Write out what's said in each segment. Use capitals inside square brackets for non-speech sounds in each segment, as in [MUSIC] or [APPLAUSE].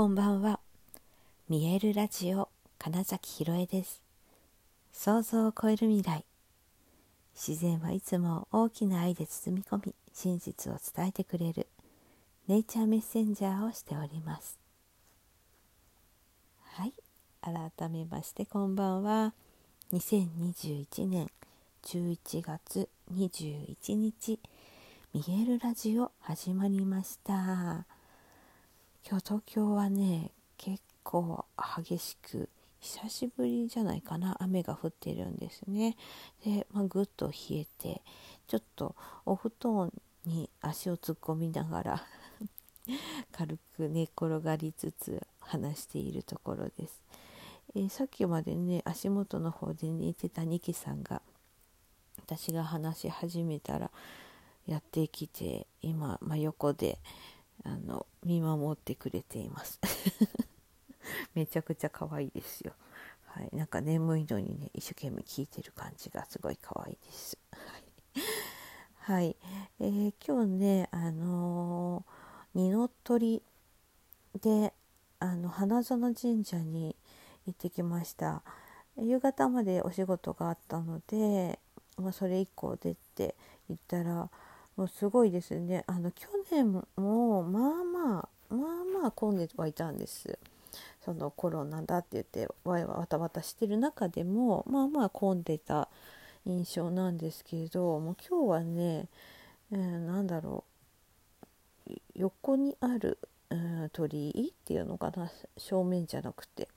こんばんは。見えるラジオ金崎ひろえです。想像を超える未来。自然はいつも大きな愛で包み込み、真実を伝えてくれるネイチャーメッセンジャーをしております。はい、改めましてこんばんは。2021年11月21日、見えるラジオ始まりました。今日東京はね結構激しく久しぶりじゃないかな。雨が降ってるんですね。で、まあ、ぐっと冷えてちょっとお布団に足を突っ込みながら [LAUGHS] 軽く寝転がりつつ話しているところです、えー、さっきまでね足元の方で寝てたニキさんが私が話し始めたらやってきて今真横であの見守ってくれています。[LAUGHS] めちゃくちゃ可愛いですよ。はい、なんか眠いのにね一生懸命聞いてる感じがすごい可愛いです。[LAUGHS] はい、はい。えー、今日ねあのー、二の鳥であの花園神社に行ってきました。夕方までお仕事があったので、まあ、それ以降出て行ったらもうすごいですね。あの去年もまあまあまあまあ混んではいたんです。そのコロナだって言ってわいわたわたしてる中でもまあまあ混んでた印象なんですけれどもう今日はね、えー、なんだろう。横にある、うん、鳥居っていうのかな？正面じゃなくて。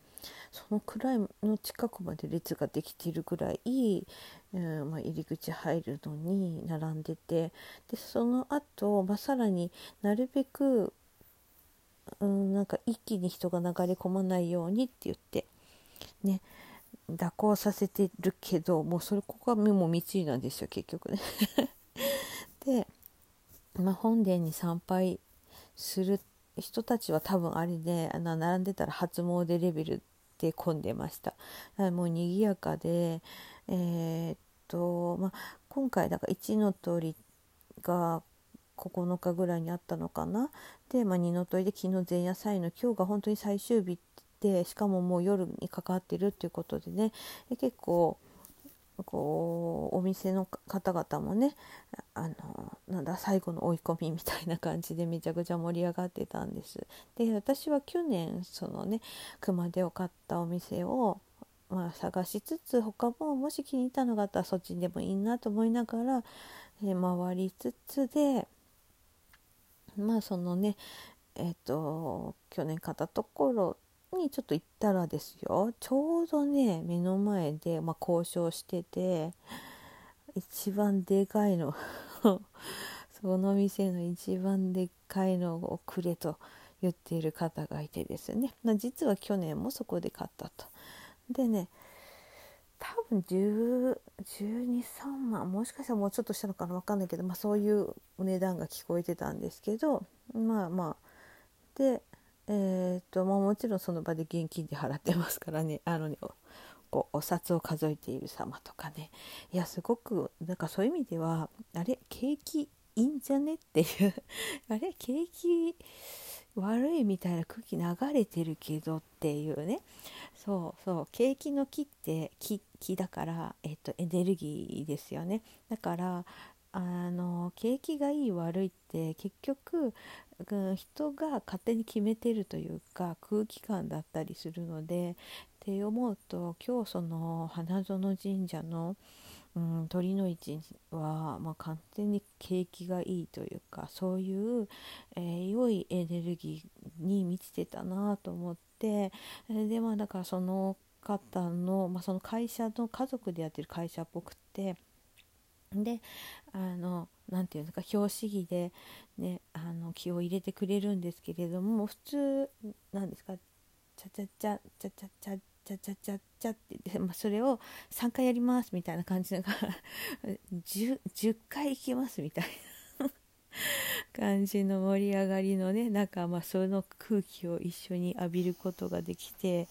そのくらいの近くまで列ができているぐらい、うんまあ、入り口入るのに並んでてでその後、まあ、さらになるべく、うん、なんか一気に人が流れ込まないようにって言ってね蛇行させてるけどもうそれここが目も道なんですよ結局ね。[LAUGHS] で、まあ、本殿に参拝する人たちは多分あれで、あの並んでたら初詣レベルて混んでました。もう賑やかでえー、っとまあ今回だから1の通りが9日ぐらいにあったのかな？で、まあ、2の通りで昨日前夜祭の今日が本当に最終日でしかももう夜にかかってるっていうことでね。結構こうお店の方々もねあのなんだ最後の追い込みみたいな感じでめちゃくちゃ盛り上がってたんです。で私は去年そのね熊手を買ったお店をまあ、探しつつ他ももし気に入ったのがあったらそっちでもいいなと思いながら、え回りつつでまあそのねえっ、ー、と去年買ったところにちょっと行ったらですよちょうどね目の前で、まあ、交渉してて一番でかいの [LAUGHS] その店の一番でっかいのをくれと言っている方がいてですね、まあ、実は去年もそこで買ったと。でね多分123万もしかしたらもうちょっとしたのかな分かんないけど、まあ、そういうお値段が聞こえてたんですけどまあまあでえー、っとまあ、もちろんその場で現金で払ってますからね。[LAUGHS] あのねこうお札を数えている様とかね。いやすごくなんかそういう意味ではあれ景気いいんじゃねっていう。[LAUGHS] あれ景気悪いみたいな空気流れてるけどっていうね。そうそう景気の木って木木だから、えっと、エネルギーですよね。だからあの景気がいい悪いって結局、うん、人が勝手に決めてるというか空気感だったりするのでって思うと今日その花園神社の、うん、鳥の市は、まあ、完全に景気がいいというかそういう、えー、良いエネルギーに満ちてたなと思ってでまあだからその方の、まあ、その会社の家族でやってる会社っぽくて。であの何て言うんですか表紙着で、ね、あの気を入れてくれるんですけれども普通なんですかチャチャチャチャチャチャチャチャチャチャって言って、まあ、それを3回やりますみたいな感じのが 10, 10回行きますみたいな感じの盛り上がりのねなんかまあその空気を一緒に浴びることができて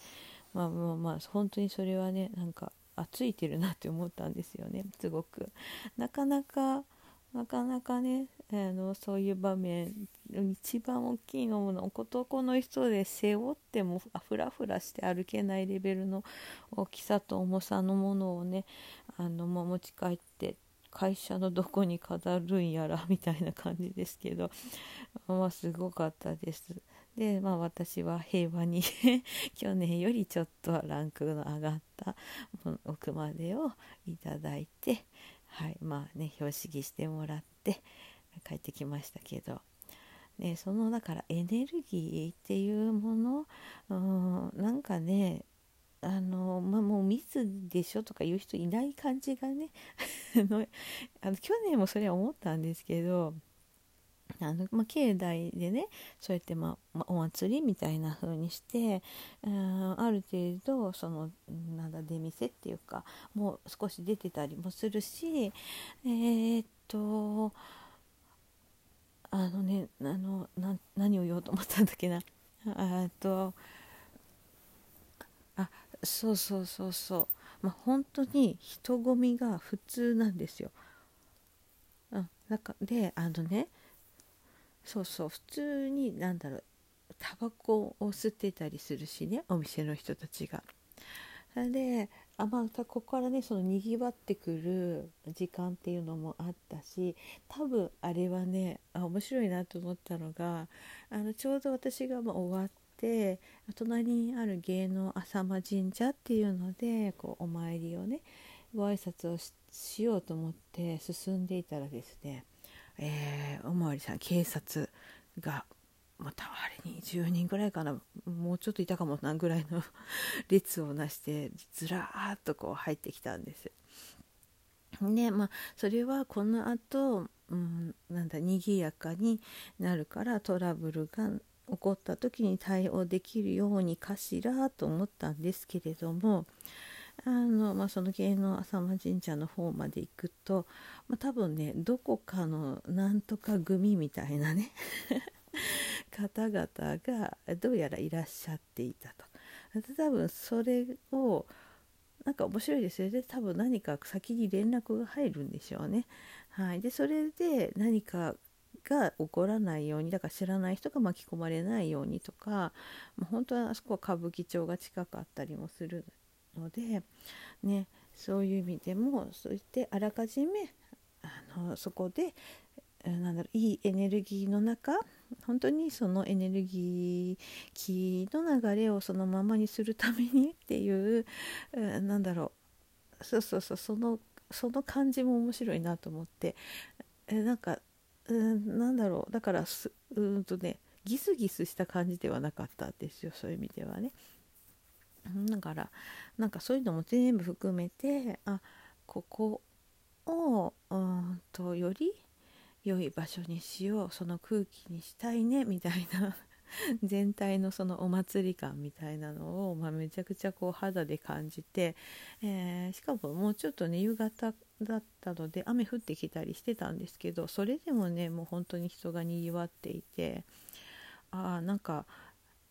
まあまあまあ本当にそれはねなんかあついてるなって思ったんですよねすごくなかなかなかなかねあのそういう場面一番大きいのも男の人で背負ってもフラフラして歩けないレベルの大きさと重さのものをねあの、まあ、持ち帰って会社のどこに飾るんやらみたいな感じですけどまあすごかったです。でまあ私は平和に [LAUGHS] 去年よりちょっとランクの上がった奥までをいただいてはいまあね表紙着してもらって帰ってきましたけど、ね、そのだからエネルギーっていうものうんなんかねあのまあ、もう密でしょとか言う人いない感じがね [LAUGHS] あの去年もそれは思ったんですけどあの、まあ、境内でねそうやって、まあ、まあ、お祭りみたいな風にして、うん、ある程度そのなんだ出店っていうかもう少し出てたりもするしえー、っとあのねあのな何を言おうと思ったんだっけなあとあそうそうそうそうまあ本当に人混みが普通なんですよ。うん、なんかであのねそうそう普通に何だろうタバコを吸ってたりするしねお店の人たちが。であまあここからねそのにぎわってくる時間っていうのもあったし多分あれはねあ面白いなと思ったのがあのちょうど私がま終わって隣にある芸能浅間神社っていうのでこうお参りをねご挨拶をしようと思って進んでいたらですね、えー、おまわりさん警察がまたあれに10人ぐらいかなもうちょっといたかもなぐらいの [LAUGHS] 列をなしてずらーっとこう入ってきたんです。でまあそれはこのあと、うん、なんだ賑やかになるからトラブルが起こった時に対応できるようにかしらと思ったんですけれどもあの、まあ、その芸能浅間神社の方まで行くと、まあ、多分ねどこかのなんとか組みたいなね [LAUGHS] 方々がどうやらいらっしゃっていたと。多分それをなんか面白いですよね多分何か先に連絡が入るんでしょうね。はい、でそれで何かが起こらないようにだから知らない人が巻き込まれないようにとかもう本当はあそこは歌舞伎町が近かったりもするので、ね、そういう意味でもそういってあらかじめあのそこでなんだろういいエネルギーの中本当にそのエネルギー気の流れをそのままにするために [LAUGHS] っていう、うなんだろうそうそうそうそのその感じも面白いなと思ってえなんか、うん、なんだろうだからうんとねギスギスした感じではなかったですよそういう意味ではね。だからなんかそういうのも全部含めてあここをうんとより良い場所にしようその空気にしたいねみたいな [LAUGHS] 全体のそのお祭り感みたいなのを、まあ、めちゃくちゃこう肌で感じて、えー、しかももうちょっとね夕方だったので雨降ってきたりしてたんですけどそれでもねもう本当に人がにぎわっていてああなんか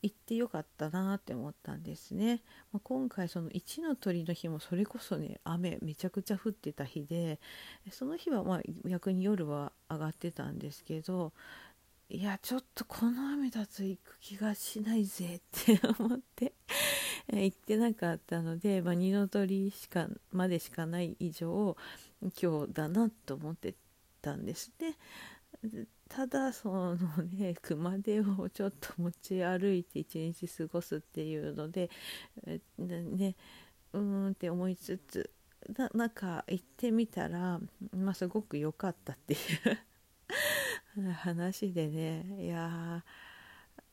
行ってよかったなって思ったんですね、まあ、今回その1の鳥の日もそれこそね雨めちゃくちゃ降ってた日でその日はまあ逆に夜は上がってたんですけどいやちょっとこの雨だと行く気がしないぜって思って行ってなかったので、まあ、二の鳥しかまでしかない以上今日だなと思ってたんですね。ただそのね [LAUGHS] 熊手をちょっと持ち歩いて一日過ごすっていうのでねうーんって思いつつななんか行ってみたら、まあ、すごく良かったっていう [LAUGHS] 話でねいや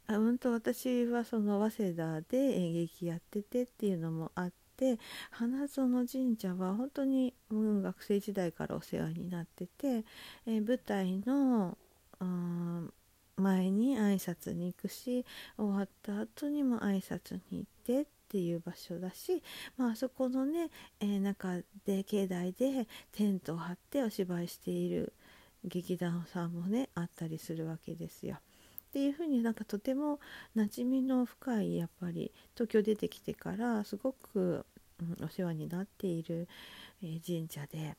うんと私はその早稲田で演劇やっててっていうのもあって花園神社は本当に、うん、学生時代からお世話になってて、えー、舞台の前に挨拶に行くし終わった後にも挨拶に行ってっていう場所だし、まあそこのね、えー、中で境内でテントを張ってお芝居している劇団さんもねあったりするわけですよ。っていうふうになんかとても馴染みの深いやっぱり東京出てきてからすごく、うん、お世話になっている、えー、神社で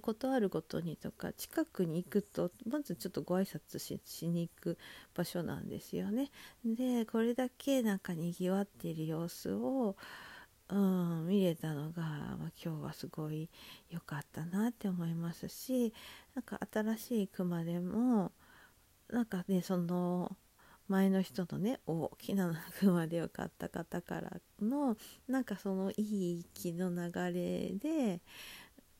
ことあるごとにとか近くに行くとまずちょっとご挨拶ししに行く場所なんですよね。でこれだけなんかにぎわっている様子を、うん、見れたのが、まあ、今日はすごい良かったなって思いますしなんか新しい熊でもなんかねその前の人のね大きな熊手を買った方からのなんかそのいい気の流れで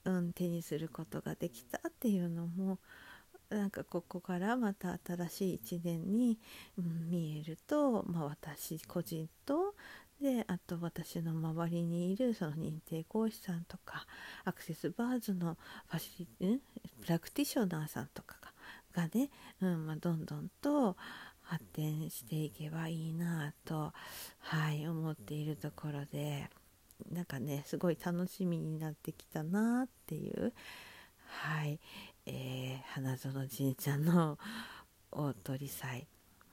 うん、手にすることができたっていうのもなんかここからまた新しい一年に、見えると、まあ、私個人とであと私の周りにいるその認定講師さんとかアクセスバーズのファシリ、プラクティショナーさんとかがね、うんまあ、どんどんと発展していけばいいなと、はい、思っているところで。なんかねすごい楽しみになってきたなっていうはい、えー、花園神社の大鳥祭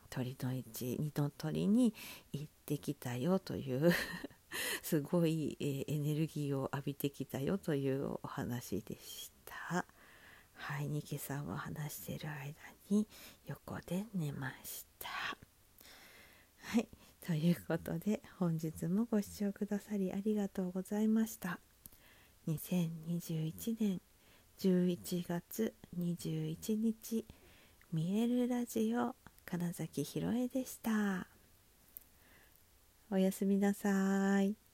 鳥の市二の鳥に行ってきたよという [LAUGHS] すごい、えー、エネルギーを浴びてきたよというお話でした。はい、ニケさんは話してる間に横で寝ました。はい。ということで本日もご視聴くださりありがとうございました2021年11月21日見えるラジオ金崎ひろえでしたおやすみなさい。